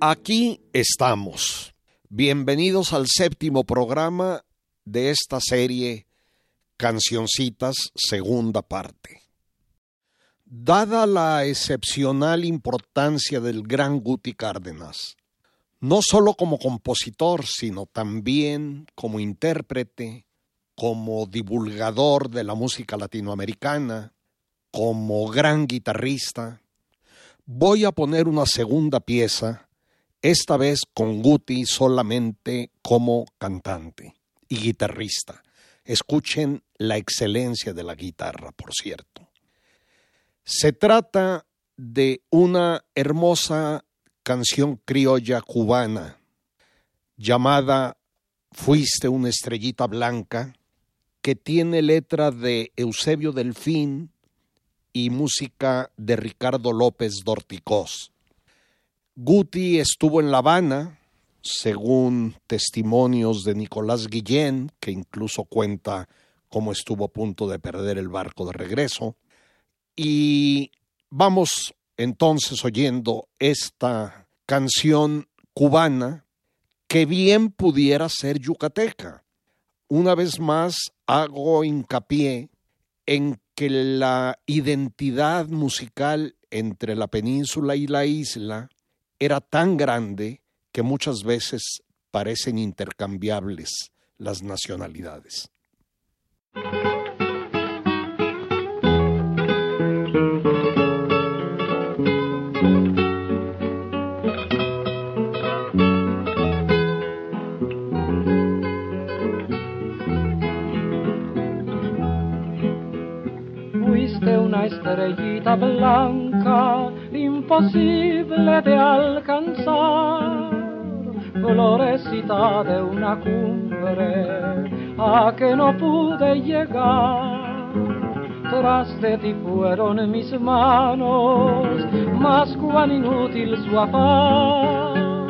Aquí estamos. Bienvenidos al séptimo programa de esta serie Cancioncitas, segunda parte. Dada la excepcional importancia del gran Guti Cárdenas, no solo como compositor, sino también como intérprete, como divulgador de la música latinoamericana, como gran guitarrista, voy a poner una segunda pieza esta vez con Guti solamente como cantante y guitarrista. Escuchen la excelencia de la guitarra, por cierto. Se trata de una hermosa canción criolla cubana llamada Fuiste una estrellita blanca, que tiene letra de Eusebio Delfín y música de Ricardo López Dorticós. Guti estuvo en La Habana, según testimonios de Nicolás Guillén, que incluso cuenta cómo estuvo a punto de perder el barco de regreso. Y vamos entonces oyendo esta canción cubana que bien pudiera ser yucateca. Una vez más hago hincapié en que la identidad musical entre la península y la isla era tan grande que muchas veces parecen intercambiables las nacionalidades. Fuiste una estrellita blanca imposible de alcanzar, florecita de una cumbre a que no pude llegar. Tras de ti fueron mis manos, más cuán inútil su afán.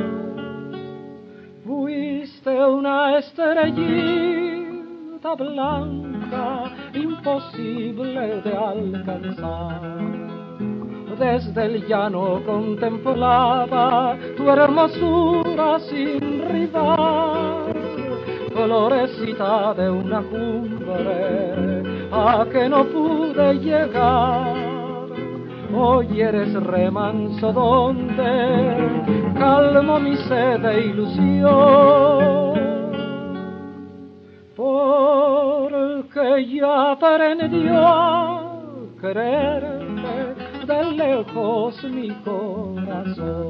Fuiste una estrellita blanca, imposible de alcanzar desde el llano contemplaba tu hermosura sin rival, florecita de una cumbre a que no pude llegar. Hoy eres remanso donde calmo mi sed de ilusión, porque ya aprendió a quererte de lejos mi corazón.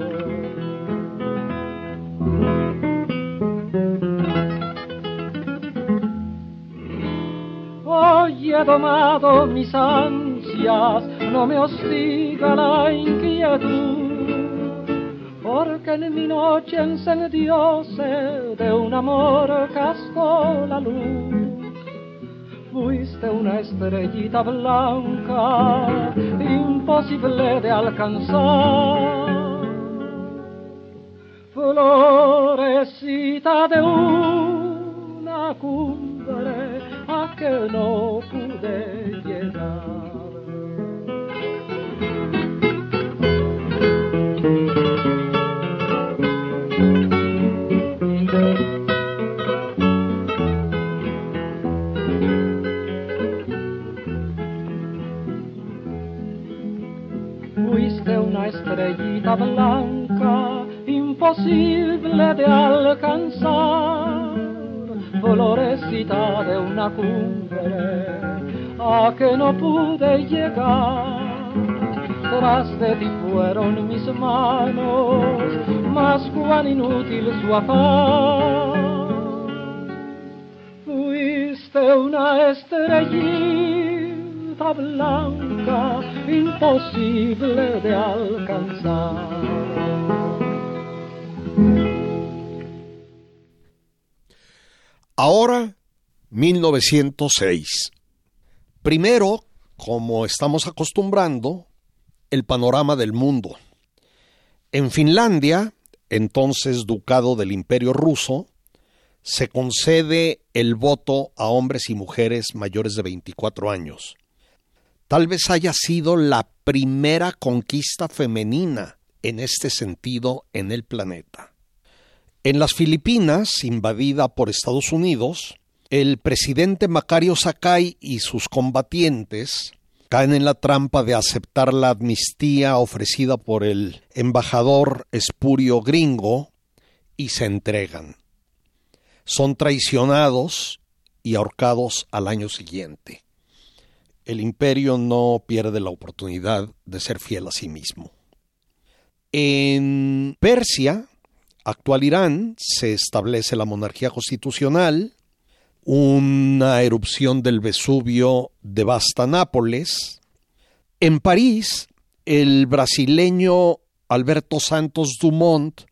Hoy he domado mis ansias, no me hostiga la inquietud, porque en mi noche encendióse de un amor casco la luz fuiste una estrellita blanca, imposible de alcanzar. Florecita de una cumbre a que no pude llegar. Blanca, imposible de alcanzar, florecita de una cumbre a que no pude llegar. Tras de ti fueron mis manos, más cuán inútil su afán. Fuiste una estrellita blanca imposible de alcanzar. Ahora, 1906. Primero, como estamos acostumbrando, el panorama del mundo. En Finlandia, entonces ducado del Imperio ruso, se concede el voto a hombres y mujeres mayores de 24 años. Tal vez haya sido la primera conquista femenina en este sentido en el planeta. En las Filipinas, invadida por Estados Unidos, el presidente Macario Sakai y sus combatientes caen en la trampa de aceptar la amnistía ofrecida por el embajador espurio gringo y se entregan. Son traicionados y ahorcados al año siguiente. El imperio no pierde la oportunidad de ser fiel a sí mismo. En Persia, actual Irán, se establece la monarquía constitucional, una erupción del Vesubio devasta Nápoles. En París, el brasileño Alberto Santos Dumont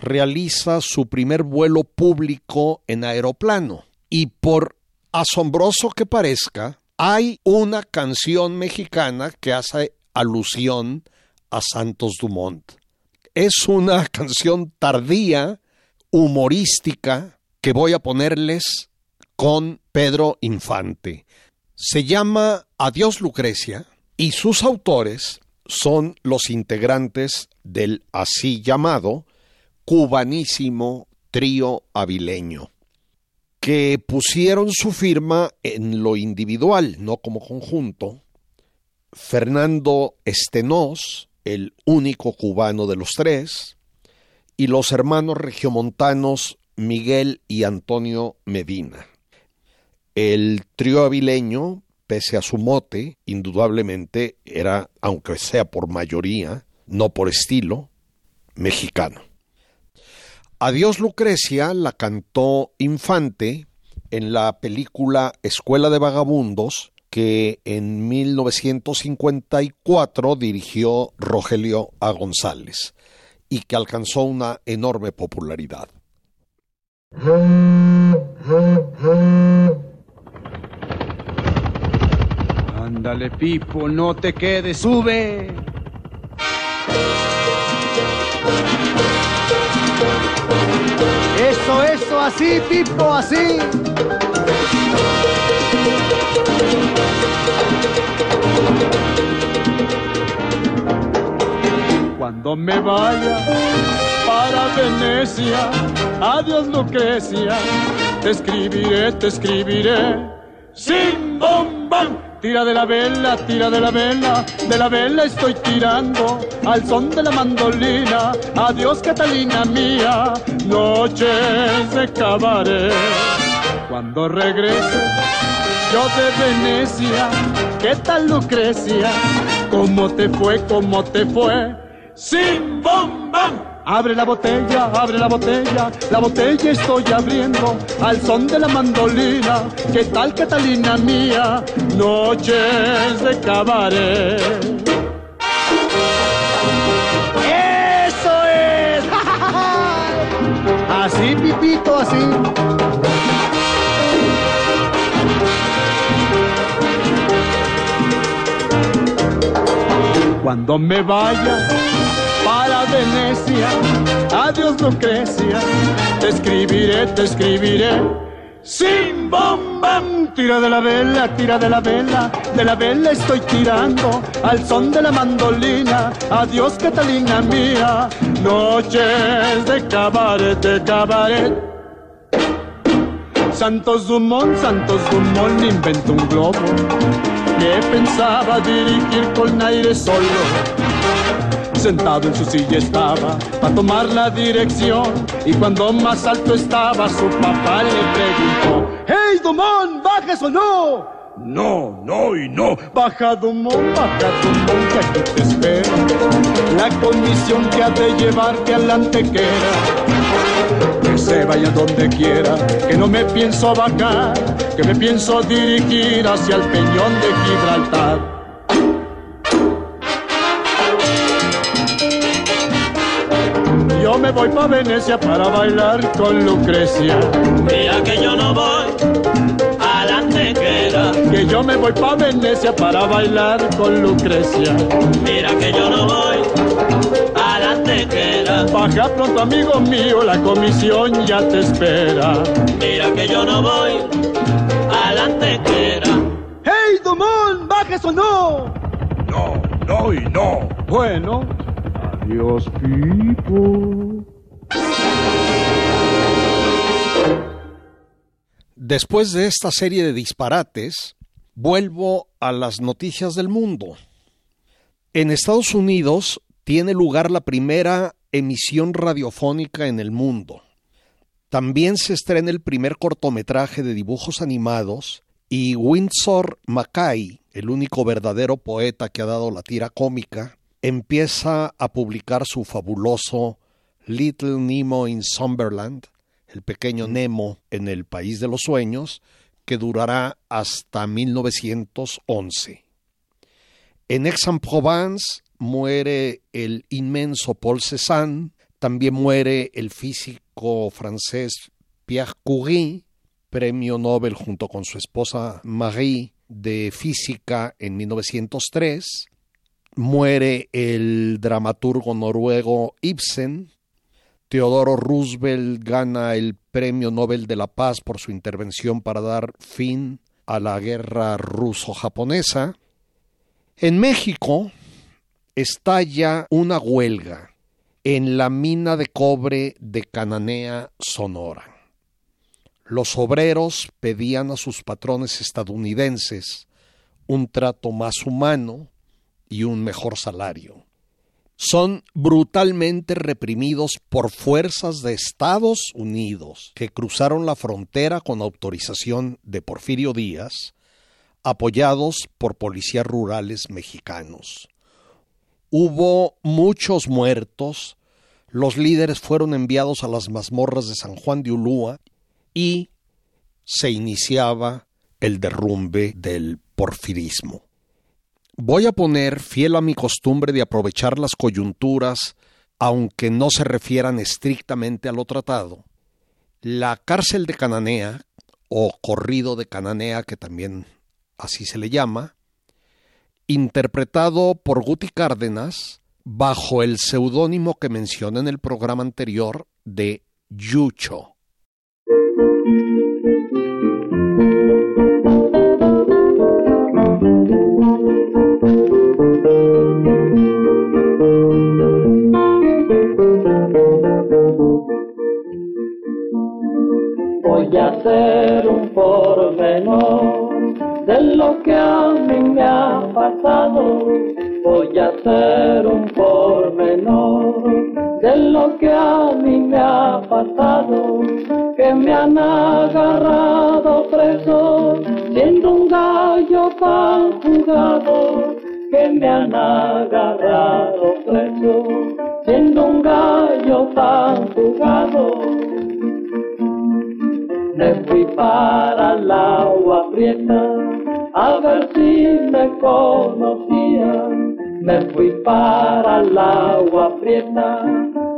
realiza su primer vuelo público en aeroplano. Y por asombroso que parezca, hay una canción mexicana que hace alusión a Santos Dumont. Es una canción tardía, humorística, que voy a ponerles con Pedro Infante. Se llama Adiós Lucrecia y sus autores son los integrantes del así llamado cubanísimo trío avileño, que pusieron su firma en lo individual, no como conjunto. Fernando Estenós, el único cubano de los tres, y los hermanos regiomontanos Miguel y Antonio Medina. El trío avileño, pese a su mote, indudablemente era, aunque sea por mayoría, no por estilo, mexicano. Adiós Lucrecia la cantó Infante en la película Escuela de Vagabundos que en 1954 dirigió Rogelio A. González y que alcanzó una enorme popularidad. Ándale, Pipo, no te quedes, sube. Eso, eso, así, Pipo, así. Cuando me vaya para Venecia, adiós Lucrecia, te escribiré, te escribiré, sin Tira de la vela, tira de la vela, de la vela estoy tirando al son de la mandolina. Adiós Catalina mía, noches de cabaret. Cuando regrese yo de Venecia, ¿qué tal Lucrecia? ¿Cómo te fue, cómo te fue? Sin bombón. Abre la botella, abre la botella, la botella estoy abriendo al son de la mandolina. ¿Qué tal Catalina mía? Noches de cabaret. Eso es. así, pipito, así. Cuando me vaya Venecia, adiós Lucrecia, te escribiré, te escribiré. Sin bombam, tira de la vela, tira de la vela, de la vela estoy tirando al son de la mandolina. Adiós Catalina mía, noches de cabaret, de cabaret. Santos Dumont, Santos Dumont inventó un globo que pensaba dirigir con aire solo. Sentado en su silla estaba para tomar la dirección y cuando más alto estaba su papá le preguntó, ¡Hey Dumont, bajes o no! No, no y no. Baja Dumont, baja Dumont, que aquí te espero. La comisión que ha de llevarte a la antequera. Que se vaya donde quiera, que no me pienso bajar, que me pienso dirigir hacia el peñón de Gibraltar. Me voy pa' Venecia para bailar con Lucrecia. Mira que yo no voy a la antequera. Que yo me voy pa' Venecia para bailar con Lucrecia. Mira que yo no voy a la antequera. Baja pronto, amigo mío, la comisión ya te espera. Mira que yo no voy a la antequera. ¡Hey, Dumont! ¿Bajes o no? No, no y no. Bueno, adiós, Pipo. Después de esta serie de disparates, vuelvo a las noticias del mundo. En Estados Unidos tiene lugar la primera emisión radiofónica en el mundo. También se estrena el primer cortometraje de dibujos animados y Windsor Mackay, el único verdadero poeta que ha dado la tira cómica, empieza a publicar su fabuloso Little Nemo in Summerland, el pequeño Nemo en el País de los Sueños, que durará hasta 1911. En Aix-en-Provence muere el inmenso Paul Cézanne, también muere el físico francés Pierre Curie, premio Nobel junto con su esposa Marie de física en 1903, muere el dramaturgo noruego Ibsen, Teodoro Roosevelt gana el Premio Nobel de la Paz por su intervención para dar fin a la guerra ruso-japonesa. En México estalla una huelga en la mina de cobre de Cananea, Sonora. Los obreros pedían a sus patrones estadounidenses un trato más humano y un mejor salario. Son brutalmente reprimidos por fuerzas de Estados Unidos que cruzaron la frontera con autorización de Porfirio Díaz, apoyados por policías rurales mexicanos. Hubo muchos muertos, los líderes fueron enviados a las mazmorras de San Juan de Ulúa y se iniciaba el derrumbe del porfirismo. Voy a poner, fiel a mi costumbre de aprovechar las coyunturas, aunque no se refieran estrictamente a lo tratado, la cárcel de Cananea, o corrido de Cananea, que también así se le llama, interpretado por Guti Cárdenas bajo el seudónimo que mencioné en el programa anterior de Yucho. A hacer un pormenor de lo que a mí me ha pasado. Voy a hacer un pormenor de lo que a mí me ha pasado. Que me han agarrado preso siendo un gallo tan jugado. Que me han agarrado preso siendo un gallo tan jugado me fui para el agua prieta a ver si me conocían. Me fui para el agua prieta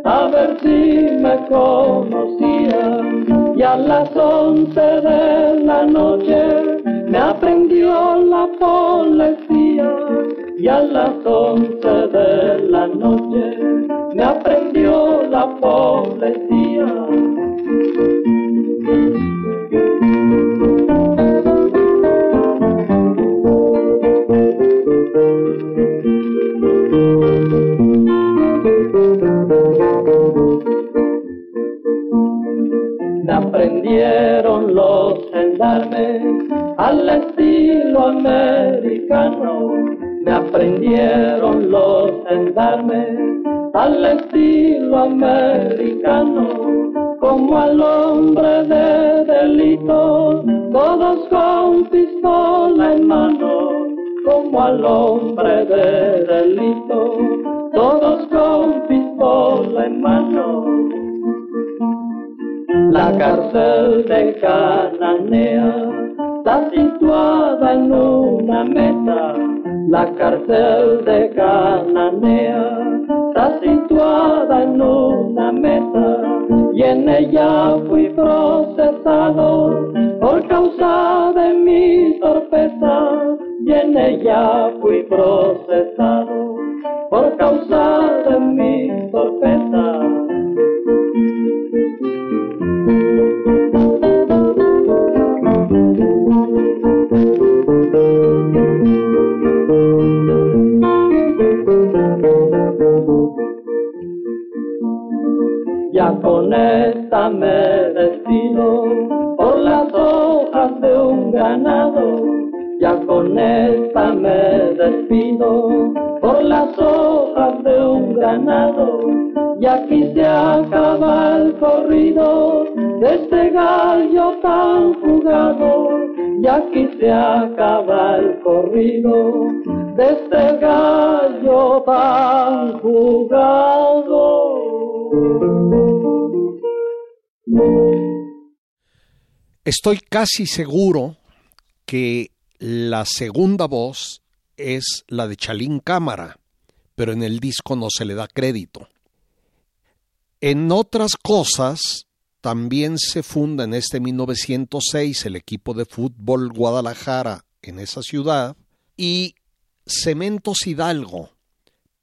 a ver si me conocían. Y a las once de la noche me aprendió la policía. Y a las once de la noche me aprendió la policía. Aprendieron los gendarmes al estilo americano. Me aprendieron los gendarmes al estilo americano. Como al hombre de delito, todos con pistola en mano. Como al hombre de delito, todos con pistola en mano. La cárcel de Cananea está situada en una meta. La cárcel de Cananea está situada en una mesa y en ella fui procesado por causa de mi torpeza y en ella fui procesado por causa con esta me despido por las hojas de un ganado. Ya con esta me despido por las hojas de un ganado. Y aquí se acaba el corrido de este gallo tan jugado. Y aquí se acaba el corrido de este gallo tan jugado. Estoy casi seguro que la segunda voz es la de Chalín Cámara, pero en el disco no se le da crédito. En otras cosas, también se funda en este 1906 el equipo de fútbol Guadalajara en esa ciudad y Cementos Hidalgo,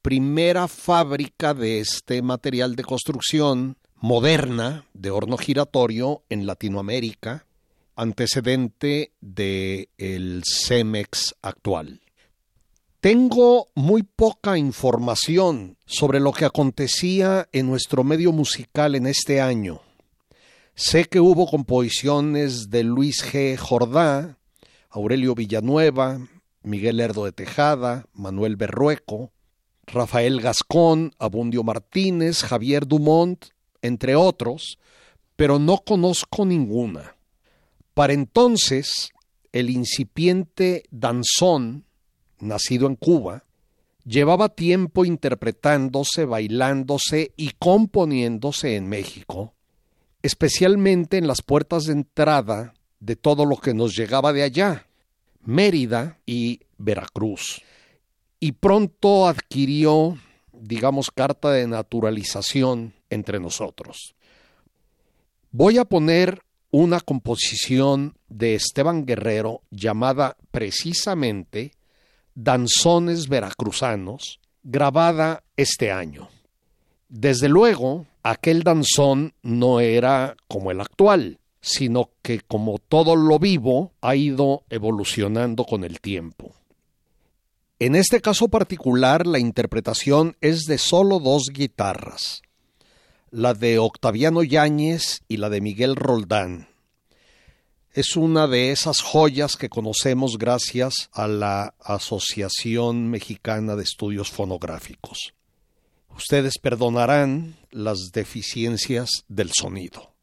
primera fábrica de este material de construcción moderna de horno giratorio en Latinoamérica, antecedente del el Cemex actual. Tengo muy poca información sobre lo que acontecía en nuestro medio musical en este año. Sé que hubo composiciones de Luis G. Jordá, Aurelio Villanueva, Miguel Lerdo de Tejada, Manuel Berrueco, Rafael Gascón, Abundio Martínez, Javier Dumont, entre otros, pero no conozco ninguna. Para entonces, el incipiente danzón, nacido en Cuba, llevaba tiempo interpretándose, bailándose y componiéndose en México, especialmente en las puertas de entrada de todo lo que nos llegaba de allá, Mérida y Veracruz. Y pronto adquirió, digamos, carta de naturalización entre nosotros. Voy a poner una composición de Esteban Guerrero llamada precisamente Danzones Veracruzanos, grabada este año. Desde luego, aquel danzón no era como el actual, sino que como todo lo vivo ha ido evolucionando con el tiempo. En este caso particular, la interpretación es de solo dos guitarras, la de Octaviano Yáñez y la de Miguel Roldán. Es una de esas joyas que conocemos gracias a la Asociación Mexicana de Estudios Fonográficos. Ustedes perdonarán las deficiencias del sonido.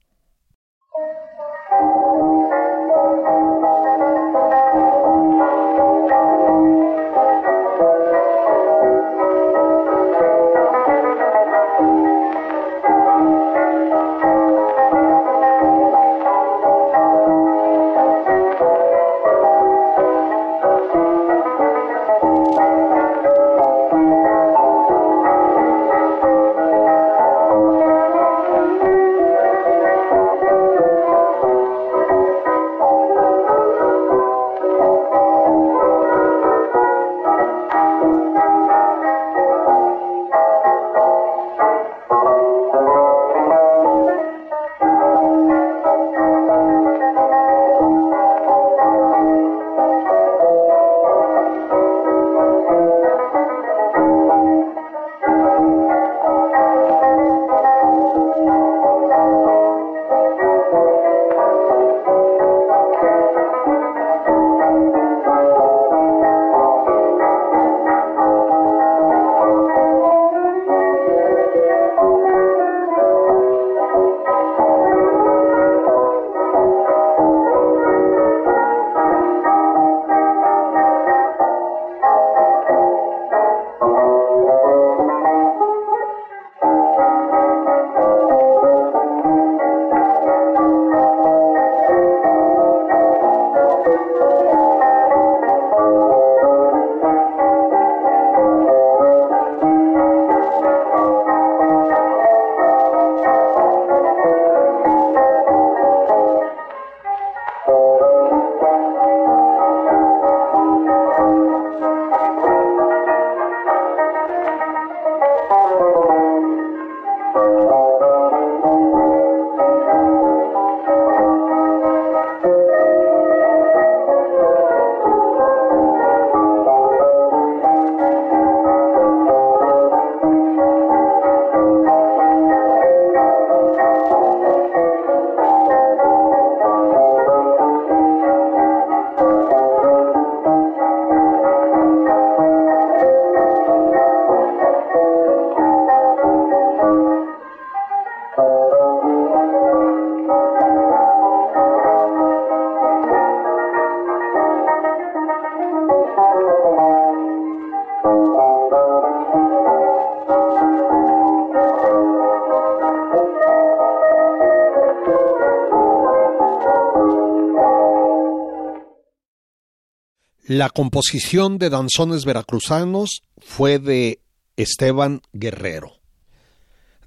La composición de danzones veracruzanos fue de Esteban Guerrero.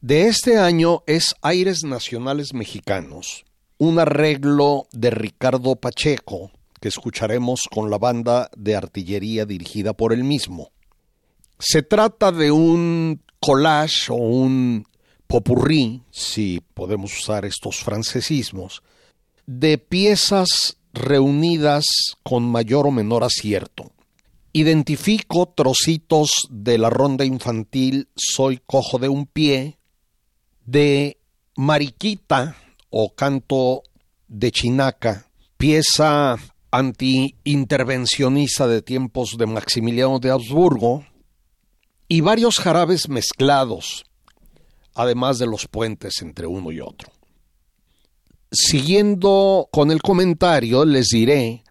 De este año es Aires Nacionales Mexicanos, un arreglo de Ricardo Pacheco que escucharemos con la banda de artillería dirigida por él mismo. Se trata de un collage o un popurrí, si podemos usar estos francesismos, de piezas reunidas con mayor o menor acierto. Identifico trocitos de la ronda infantil Soy cojo de un pie, de Mariquita o canto de Chinaca, pieza anti-intervencionista de tiempos de Maximiliano de Habsburgo, y varios jarabes mezclados, además de los puentes entre uno y otro. Siguiendo con el comentario, les diré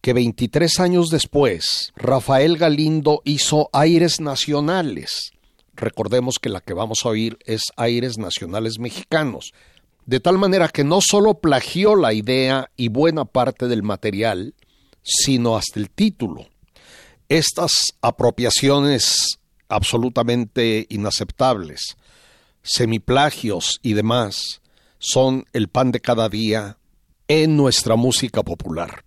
que 23 años después, Rafael Galindo hizo Aires Nacionales. Recordemos que la que vamos a oír es Aires Nacionales Mexicanos. De tal manera que no solo plagió la idea y buena parte del material, sino hasta el título. Estas apropiaciones absolutamente inaceptables, semiplagios y demás, son el pan de cada día en nuestra música popular.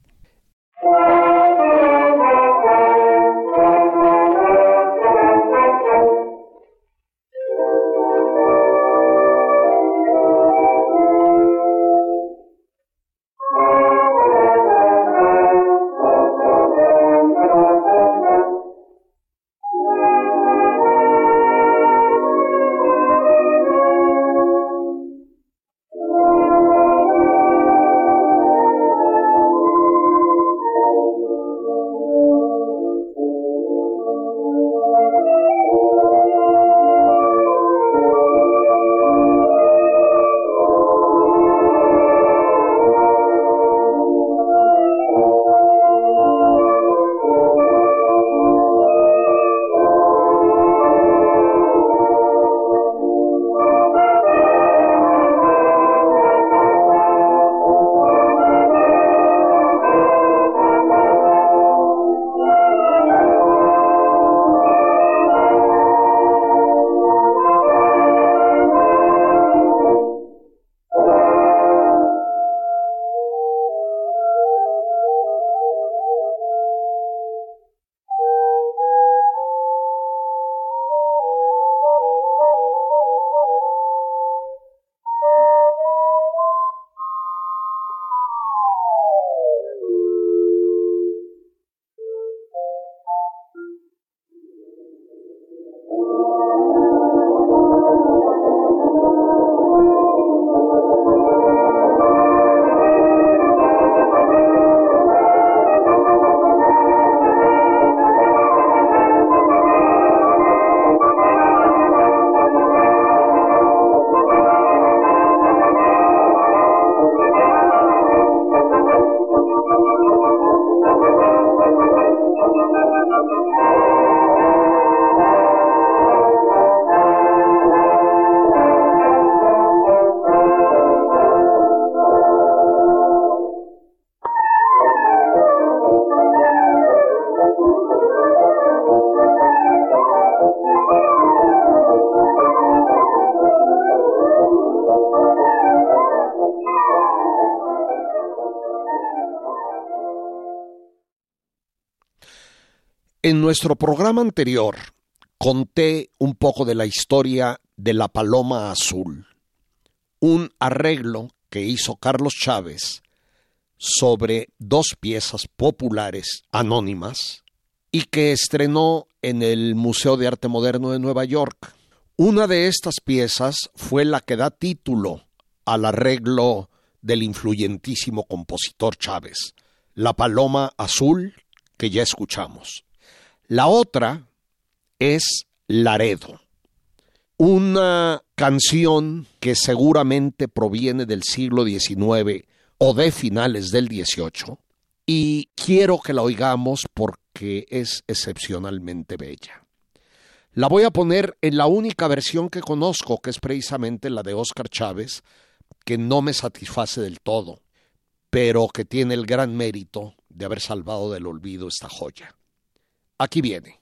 Nuestro programa anterior conté un poco de la historia de la Paloma Azul, un arreglo que hizo Carlos Chávez sobre dos piezas populares anónimas y que estrenó en el Museo de Arte Moderno de Nueva York. Una de estas piezas fue la que da título al arreglo del influyentísimo compositor Chávez, La Paloma Azul, que ya escuchamos. La otra es Laredo, una canción que seguramente proviene del siglo XIX o de finales del XVIII, y quiero que la oigamos porque es excepcionalmente bella. La voy a poner en la única versión que conozco, que es precisamente la de Óscar Chávez, que no me satisface del todo, pero que tiene el gran mérito de haber salvado del olvido esta joya. Aquí viene.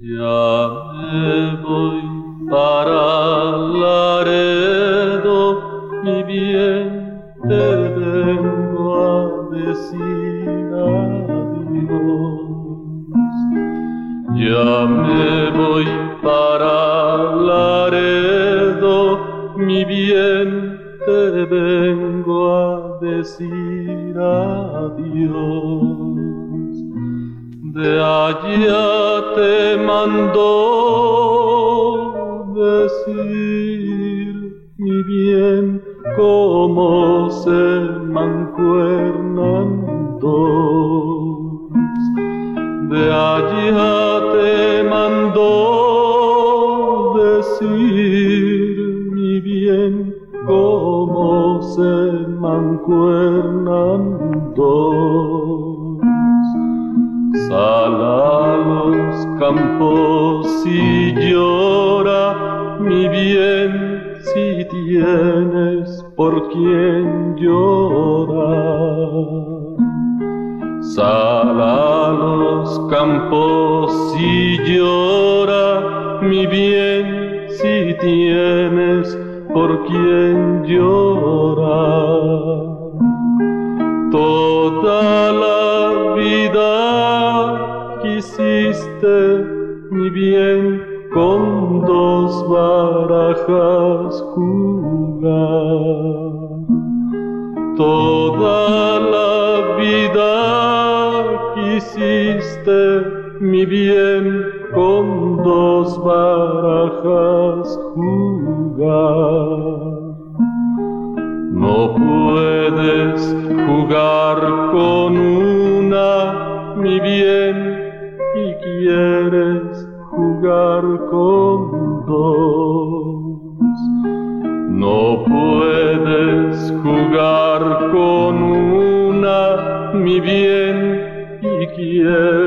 Ya me voy para Laredo, mi bien, te vengo a decir adiós. Ya me voy para Laredo, mi bien, te vengo a decir adiós. De allá te mandó decir, mi bien, cómo se mancuernan dos. De allá vida te mandó decir mi bien cómo se mancuernan dos. Sal a los campos y llora mi bien si tienes por quien llorar. Sal a los campos y llora, mi bien, si tienes por quien llora. Toda la vida quisiste, mi bien, con dos barajas mi bien con dos barajas jugar. No puedes jugar con una, mi bien, y quieres jugar con dos. No puedes jugar con una, mi bien, y quieres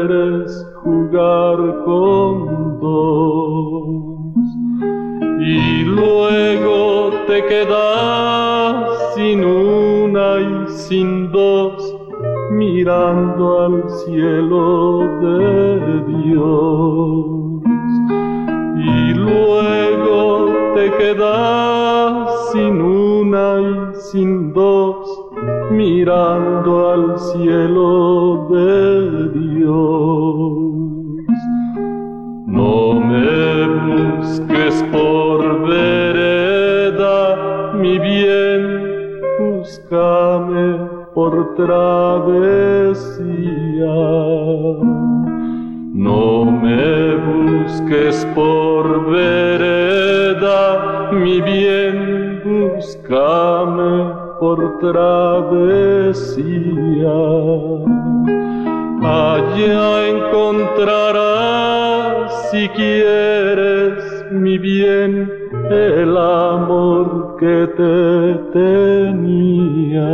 y luego te quedas sin una y sin dos mirando al cielo de Dios. Y luego te quedas sin una y sin dos mirando al cielo de Dios. busques por vereda mi bien, búscame por travesía. No me busques por vereda, mi bien, búscame por travesía. Allá encontrarás, si quieres, mi bien el amor que te tenía.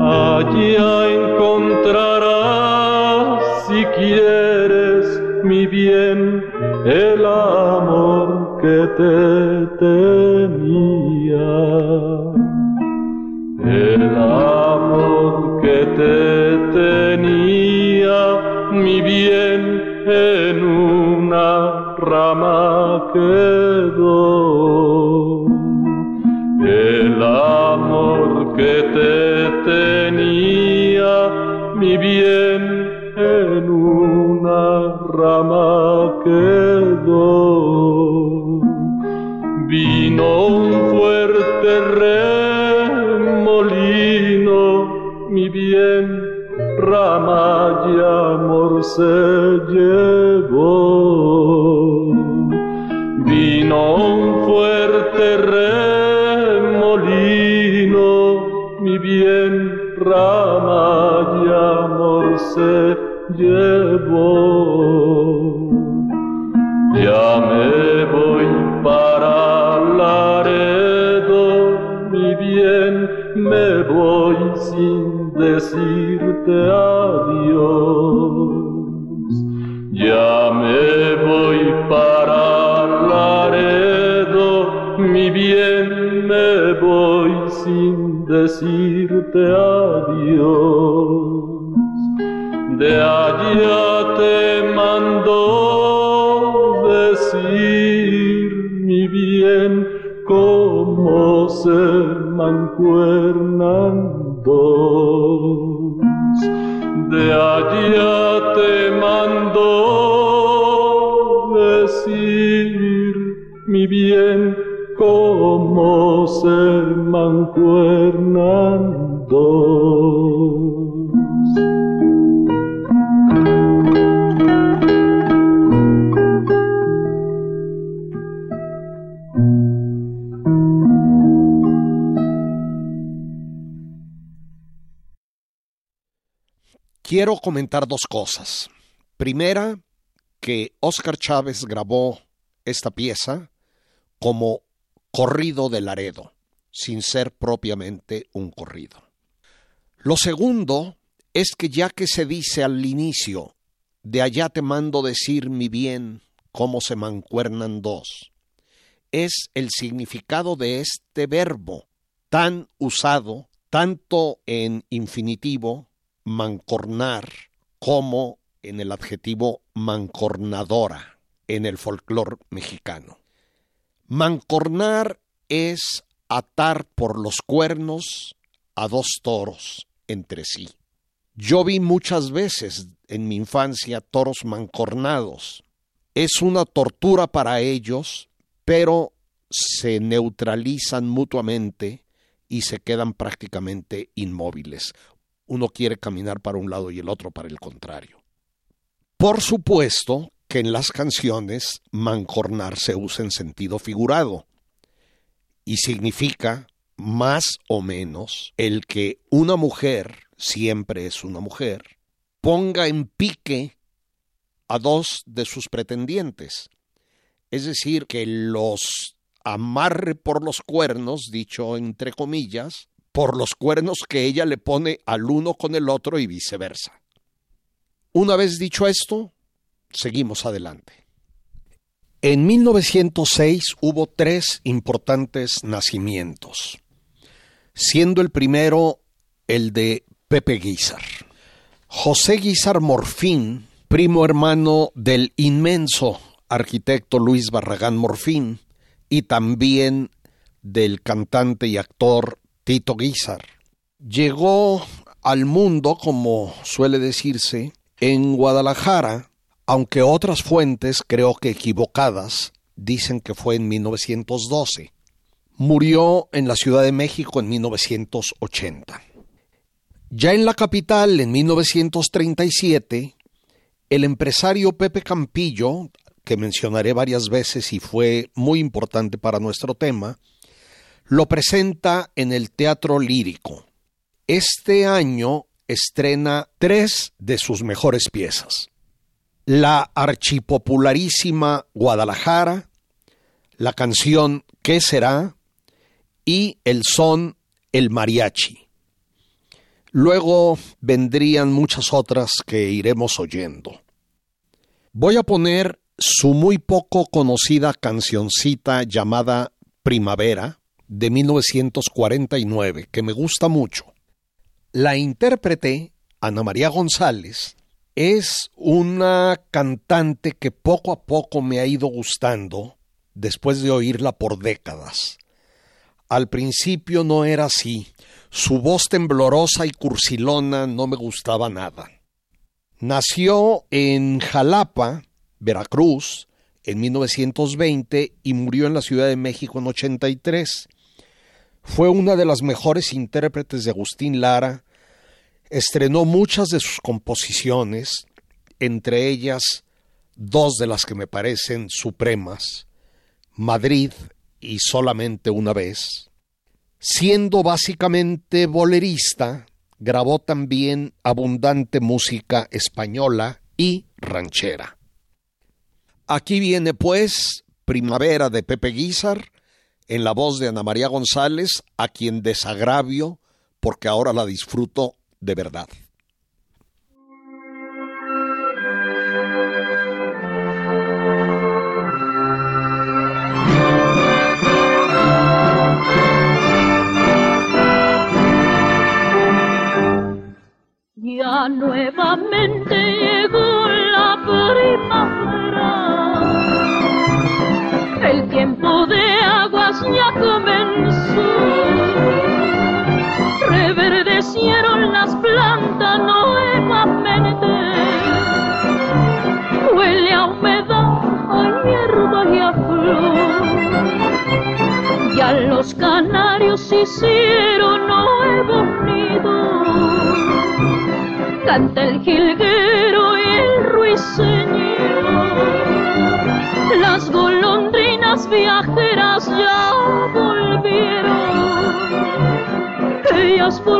Allá encontrarás, si quieres, mi bien, el amor que te tenía. El amor que te tenía, mi bien, en rama quedó el amor que te tenía, mi bien, en una rama quedó. Vino un fuerte remolino, mi bien, rama y amor se llevó sino un fuerte remolino, mi bien rama y amor se llevó. Ya me voy para Laredo, mi bien me voy sin decirte adiós. Ya me voy para sin decirte adiós. De allá comentar dos cosas. Primera, que Oscar Chávez grabó esta pieza como corrido de Laredo, sin ser propiamente un corrido. Lo segundo es que ya que se dice al inicio, de allá te mando decir mi bien, cómo se mancuernan dos, es el significado de este verbo tan usado tanto en infinitivo mancornar como en el adjetivo mancornadora en el folclore mexicano. Mancornar es atar por los cuernos a dos toros entre sí. Yo vi muchas veces en mi infancia toros mancornados. Es una tortura para ellos, pero se neutralizan mutuamente y se quedan prácticamente inmóviles uno quiere caminar para un lado y el otro para el contrario. Por supuesto que en las canciones mancornar se usa en sentido figurado y significa más o menos el que una mujer, siempre es una mujer, ponga en pique a dos de sus pretendientes. Es decir, que los amarre por los cuernos, dicho entre comillas, por los cuernos que ella le pone al uno con el otro y viceversa. Una vez dicho esto, seguimos adelante. En 1906 hubo tres importantes nacimientos, siendo el primero el de Pepe Guizar. José Guizar Morfín, primo hermano del inmenso arquitecto Luis Barragán Morfín y también del cantante y actor Tito Guizar. Llegó al mundo, como suele decirse, en Guadalajara, aunque otras fuentes, creo que equivocadas, dicen que fue en 1912. Murió en la Ciudad de México en 1980. Ya en la capital, en 1937, el empresario Pepe Campillo, que mencionaré varias veces y fue muy importante para nuestro tema, lo presenta en el Teatro Lírico. Este año estrena tres de sus mejores piezas. La archipopularísima Guadalajara, la canción ¿Qué será? y el son El mariachi. Luego vendrían muchas otras que iremos oyendo. Voy a poner su muy poco conocida cancioncita llamada Primavera, de 1949 que me gusta mucho. La intérprete, Ana María González, es una cantante que poco a poco me ha ido gustando después de oírla por décadas. Al principio no era así. Su voz temblorosa y cursilona no me gustaba nada. Nació en Jalapa, Veracruz, en 1920 y murió en la Ciudad de México en 83. Fue una de las mejores intérpretes de Agustín Lara, estrenó muchas de sus composiciones, entre ellas dos de las que me parecen supremas, Madrid y solamente una vez. Siendo básicamente bolerista, grabó también abundante música española y ranchera. Aquí viene pues Primavera de Pepe Guizar, en la voz de Ana María González, a quien desagravio porque ahora la disfruto de verdad. Ya nuevamente llegó la primavera, el tiempo de ya comenzó. Reverdecieron las plantas nuevamente. Huele a humedad, a hierba y a flor. Ya los canarios hicieron nuevos nidos canta el jilguero y el ruiseñor. Las golondrinas viajeras ya volvieron, ellas volvieron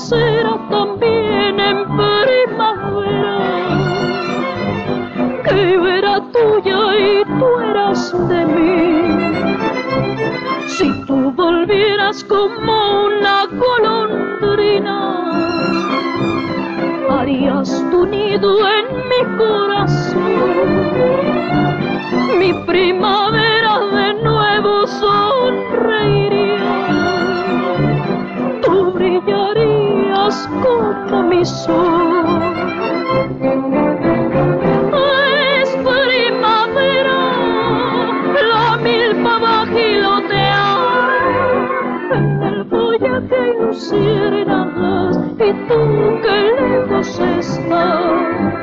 Entonces como mi sol. Es primavera, la milpa va a gilotear. En el follaje hay luciérnagas y tú que lejos estás.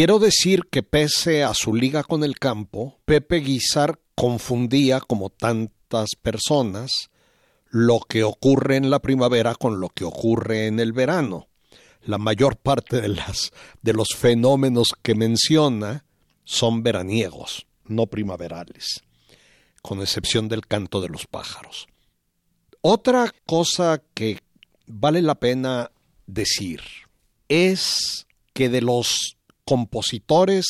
Quiero decir que pese a su liga con el campo, Pepe Guizar confundía, como tantas personas, lo que ocurre en la primavera con lo que ocurre en el verano. La mayor parte de, las, de los fenómenos que menciona son veraniegos, no primaverales, con excepción del canto de los pájaros. Otra cosa que vale la pena decir es que de los compositores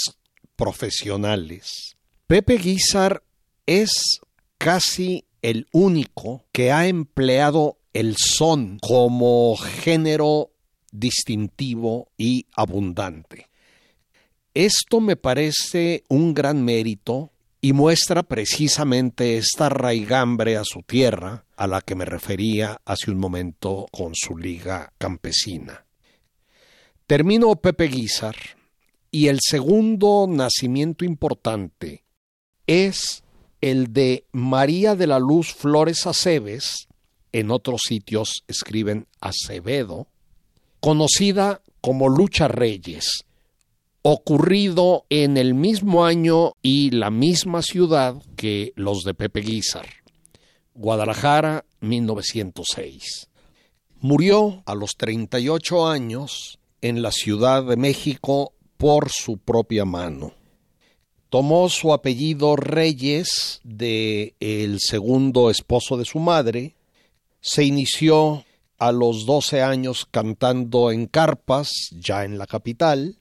profesionales, Pepe Guizar es casi el único que ha empleado el son como género distintivo y abundante. Esto me parece un gran mérito y muestra precisamente esta raigambre a su tierra a la que me refería hace un momento con su liga campesina. Termino Pepe Guizar y el segundo nacimiento importante es el de María de la Luz Flores Aceves, en otros sitios escriben Acevedo, conocida como Lucha Reyes, ocurrido en el mismo año y la misma ciudad que los de Pepe Guizar, Guadalajara, 1906. Murió a los 38 años en la Ciudad de México por su propia mano. Tomó su apellido Reyes de el segundo esposo de su madre, se inició a los 12 años cantando en carpas, ya en la capital,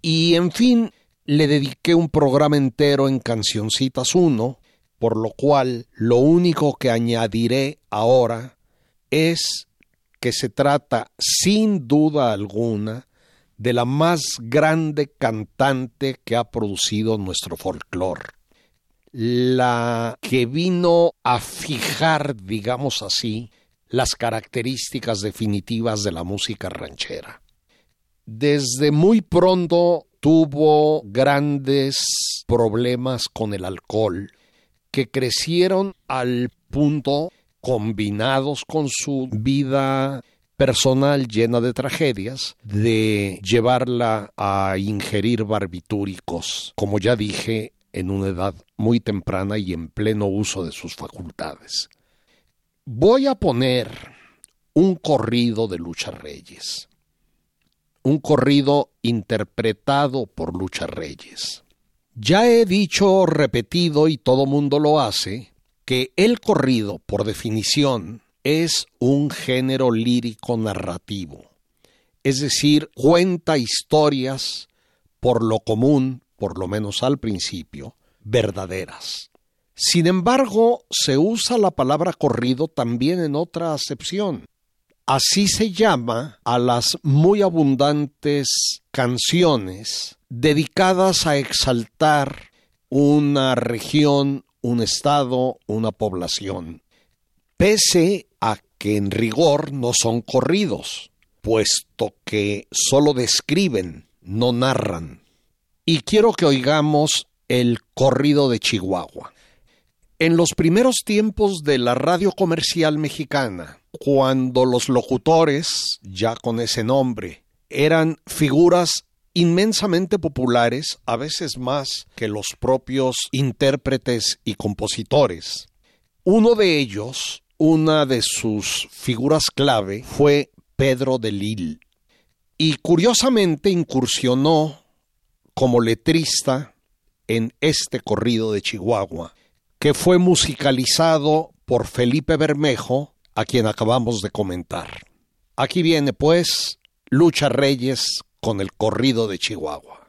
y en fin, le dediqué un programa entero en Cancioncitas 1, por lo cual lo único que añadiré ahora es que se trata sin duda alguna de la más grande cantante que ha producido nuestro folclore. La que vino a fijar, digamos así, las características definitivas de la música ranchera. Desde muy pronto tuvo grandes problemas con el alcohol que crecieron al punto, combinados con su vida personal llena de tragedias, de llevarla a ingerir barbitúricos, como ya dije, en una edad muy temprana y en pleno uso de sus facultades. Voy a poner un corrido de Lucha Reyes, un corrido interpretado por Lucha Reyes. Ya he dicho, repetido, y todo mundo lo hace, que el corrido, por definición, es un género lírico narrativo, es decir, cuenta historias por lo común, por lo menos al principio, verdaderas. Sin embargo, se usa la palabra corrido también en otra acepción. Así se llama a las muy abundantes canciones dedicadas a exaltar una región, un estado, una población, pese a que en rigor no son corridos, puesto que sólo describen, no narran. Y quiero que oigamos el corrido de Chihuahua. En los primeros tiempos de la radio comercial mexicana, cuando los locutores, ya con ese nombre, eran figuras inmensamente populares, a veces más que los propios intérpretes y compositores. Uno de ellos, una de sus figuras clave, fue Pedro de Lille, y curiosamente incursionó como letrista en este corrido de Chihuahua, que fue musicalizado por Felipe Bermejo, a quien acabamos de comentar. Aquí viene, pues, Lucha Reyes con el corrido de Chihuahua.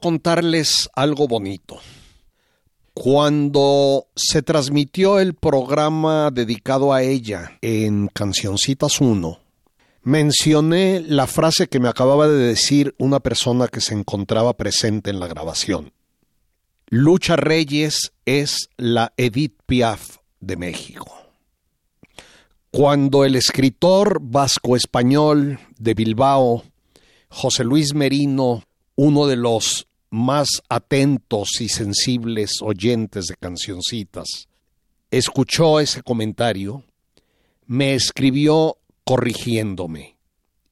Contarles algo bonito. Cuando se transmitió el programa dedicado a ella en Cancioncitas 1, mencioné la frase que me acababa de decir una persona que se encontraba presente en la grabación. Lucha Reyes es la Edith Piaf de México. Cuando el escritor vasco-español de Bilbao, José Luis Merino, uno de los más atentos y sensibles oyentes de cancioncitas, escuchó ese comentario, me escribió corrigiéndome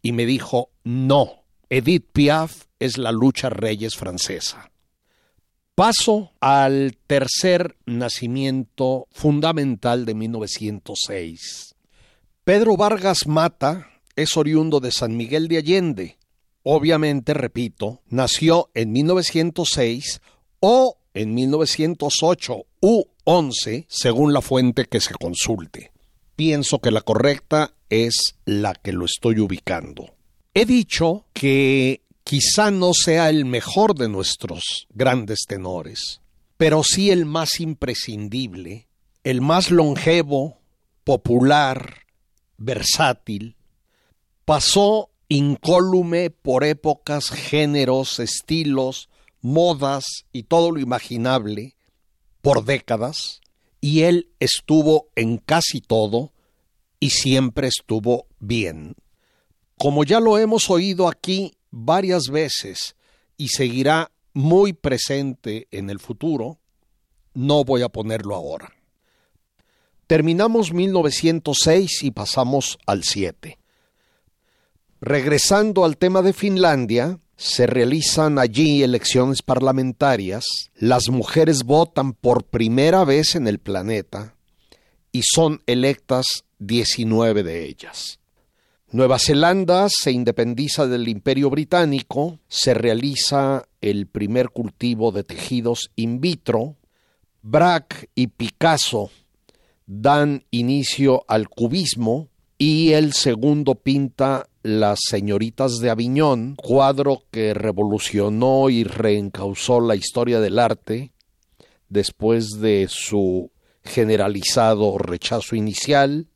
y me dijo, no, Edith Piaf es la lucha reyes francesa. Paso al tercer nacimiento fundamental de 1906. Pedro Vargas Mata es oriundo de San Miguel de Allende, obviamente, repito, nació en 1906 o en 1908 u 11, según la fuente que se consulte. Pienso que la correcta es la que lo estoy ubicando. He dicho que quizá no sea el mejor de nuestros grandes tenores, pero sí el más imprescindible, el más longevo, popular, versátil. Pasó incólume por épocas, géneros, estilos, modas y todo lo imaginable por décadas, y él estuvo en casi todo y siempre estuvo bien. Como ya lo hemos oído aquí varias veces y seguirá muy presente en el futuro, no voy a ponerlo ahora. Terminamos 1906 y pasamos al 7. Regresando al tema de Finlandia, se realizan allí elecciones parlamentarias, las mujeres votan por primera vez en el planeta y son electas 19 de ellas. Nueva Zelanda se independiza del Imperio Británico, se realiza el primer cultivo de tejidos in vitro, Braque y Picasso dan inicio al cubismo y el segundo pinta las señoritas de Aviñón, cuadro que revolucionó y reencausó la historia del arte después de su generalizado rechazo inicial.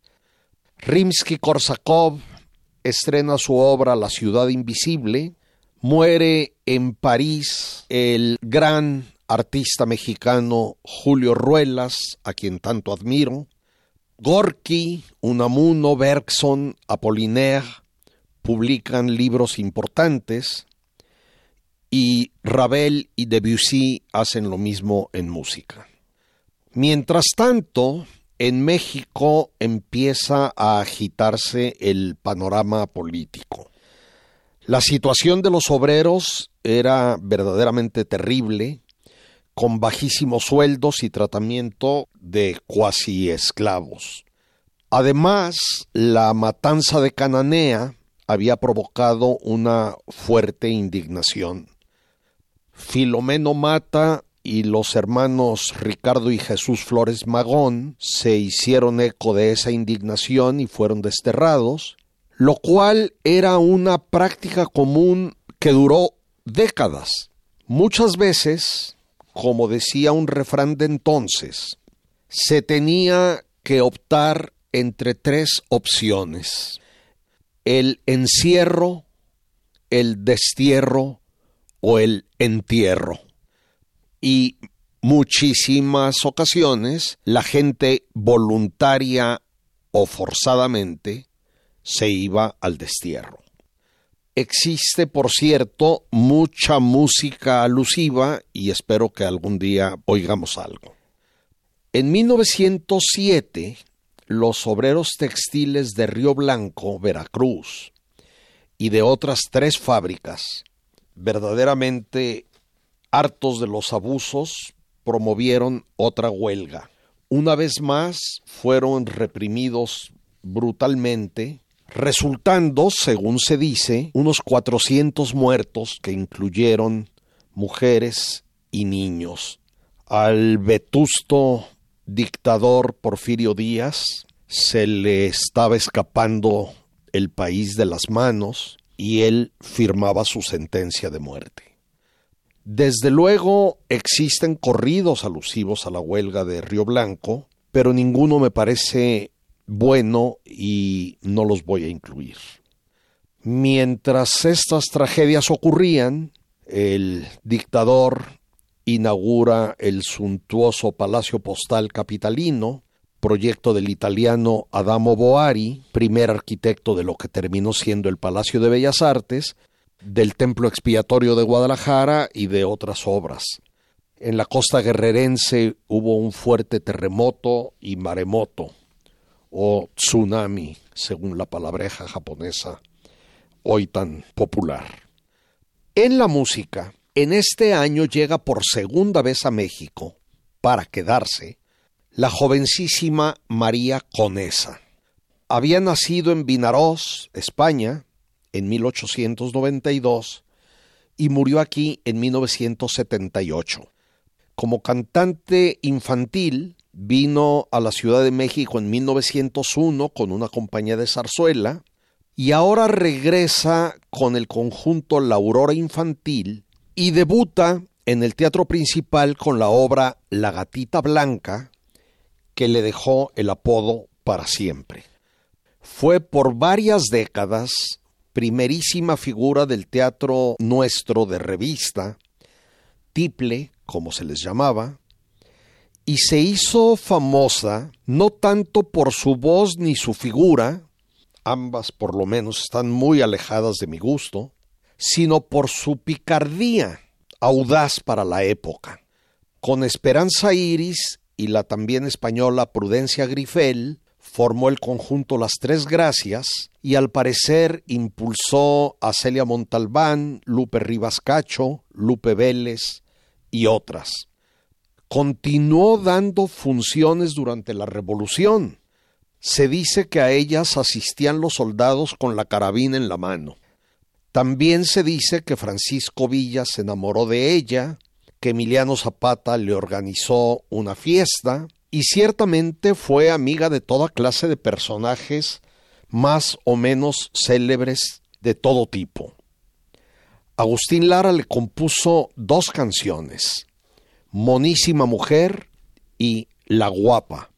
Rimsky-Korsakov estrena su obra La ciudad invisible, muere en París el gran artista mexicano Julio Ruelas, a quien tanto admiro, Gorky, Unamuno, Bergson, Apollinaire, publican libros importantes y Ravel y Debussy hacen lo mismo en música. Mientras tanto, en México empieza a agitarse el panorama político. La situación de los obreros era verdaderamente terrible, con bajísimos sueldos y tratamiento de cuasi esclavos. Además, la matanza de Cananea había provocado una fuerte indignación. Filomeno Mata y los hermanos Ricardo y Jesús Flores Magón se hicieron eco de esa indignación y fueron desterrados, lo cual era una práctica común que duró décadas. Muchas veces, como decía un refrán de entonces, se tenía que optar entre tres opciones el encierro, el destierro o el entierro. Y muchísimas ocasiones la gente voluntaria o forzadamente se iba al destierro. Existe, por cierto, mucha música alusiva y espero que algún día oigamos algo. En 1907, los obreros textiles de Río Blanco, Veracruz, y de otras tres fábricas, verdaderamente hartos de los abusos, promovieron otra huelga. Una vez más fueron reprimidos brutalmente resultando, según se dice, unos 400 muertos que incluyeron mujeres y niños. Al vetusto dictador Porfirio Díaz se le estaba escapando el país de las manos y él firmaba su sentencia de muerte. Desde luego existen corridos alusivos a la huelga de Río Blanco, pero ninguno me parece bueno y no los voy a incluir. Mientras estas tragedias ocurrían, el dictador inaugura el suntuoso Palacio Postal Capitalino, proyecto del italiano Adamo Boari, primer arquitecto de lo que terminó siendo el Palacio de Bellas Artes, del Templo Expiatorio de Guadalajara y de otras obras. En la costa guerrerense hubo un fuerte terremoto y maremoto, o tsunami, según la palabreja japonesa, hoy tan popular. En la música, en este año llega por segunda vez a México, para quedarse, la jovencísima María Conesa. Había nacido en Vinaroz, España, en 1892 y murió aquí en 1978. Como cantante infantil, vino a la Ciudad de México en 1901 con una compañía de zarzuela y ahora regresa con el conjunto La Aurora Infantil y debuta en el teatro principal con la obra La Gatita Blanca, que le dejó el apodo para siempre. Fue por varias décadas primerísima figura del teatro nuestro de revista, tiple, como se les llamaba, y se hizo famosa no tanto por su voz ni su figura, ambas por lo menos están muy alejadas de mi gusto, sino por su picardía, audaz para la época. Con Esperanza Iris y la también española Prudencia Grifel, formó el conjunto Las Tres Gracias y al parecer impulsó a Celia Montalbán, Lupe Rivas Cacho, Lupe Vélez y otras continuó dando funciones durante la Revolución. Se dice que a ellas asistían los soldados con la carabina en la mano. También se dice que Francisco Villa se enamoró de ella, que Emiliano Zapata le organizó una fiesta, y ciertamente fue amiga de toda clase de personajes más o menos célebres de todo tipo. Agustín Lara le compuso dos canciones, Monísima Mujer y La Guapa.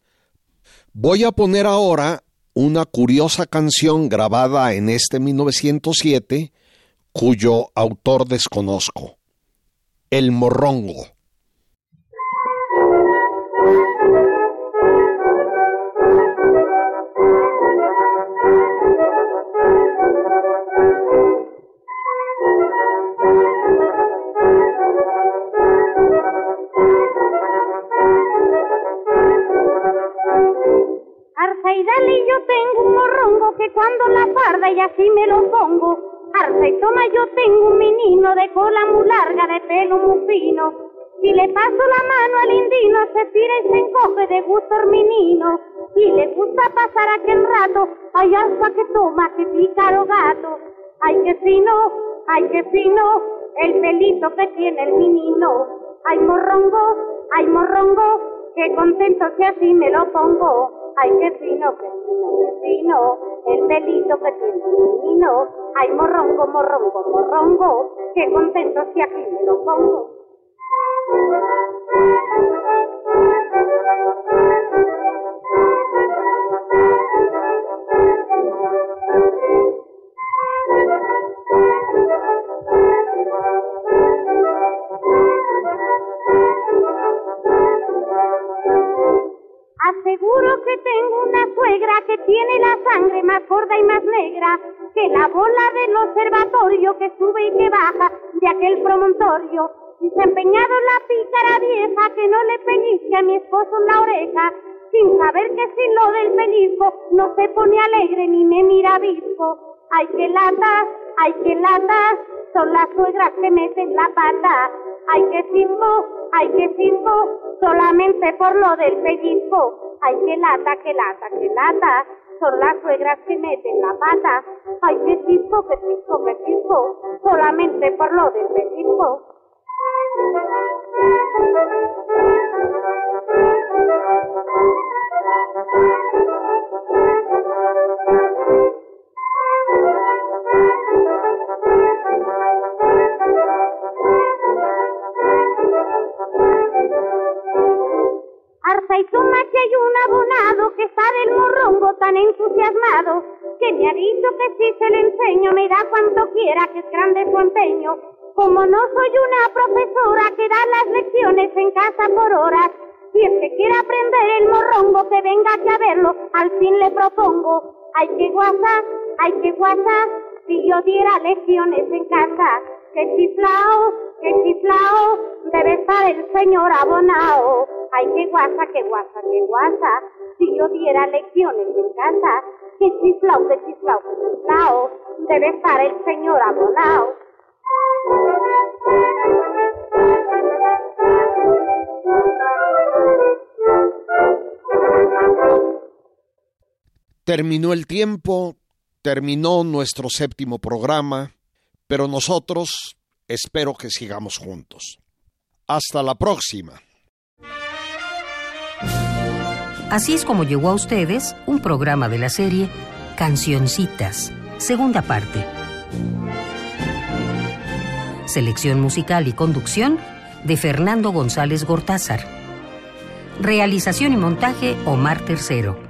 Voy a poner ahora una curiosa canción grabada en este 1907 cuyo autor desconozco. El Morrongo. Yo tengo un menino de cola muy larga, de pelo muy fino. Si le paso la mano al indino, se tira y se encoge de gusto el menino. Y le gusta pasar aquel rato, ay, alza que toma, que pica gato. Ay, qué fino, ay, qué fino, el pelito que tiene el menino. Ay, morrongo, ay, morrongo, qué contento si así me lo pongo. Ay, qué fino, qué fino, qué fino, el pelito que tiene el niño. Ay, morrongo, morrongo, morrongo, qué contento si aquí me lo pongo. Aseguro que tengo una suegra que tiene la sangre más gorda y más negra que la bola del observatorio que sube y que baja de aquel promontorio. Y se ha empeñado la pícara vieja que no le pellizque a mi esposo en la oreja, sin saber que sin lo del pellizco no se pone alegre ni me mira visco. Ay, que lata, ay, que lata, son las suegras que meten la pata. Ay, que cisco, ay, que cisco, solamente por lo del pellizco. Ay, que lata, que lata, que lata. Son las suegras que meten la pata. Ay, chispo, qué chispo, solamente por lo del pellizco. Terminó el tiempo, terminó nuestro séptimo programa, pero nosotros espero que sigamos juntos. Hasta la próxima. Así es como llegó a ustedes un programa de la serie Cancioncitas, segunda parte. Selección musical y conducción de Fernando González Gortázar. Realización y montaje Omar Tercero.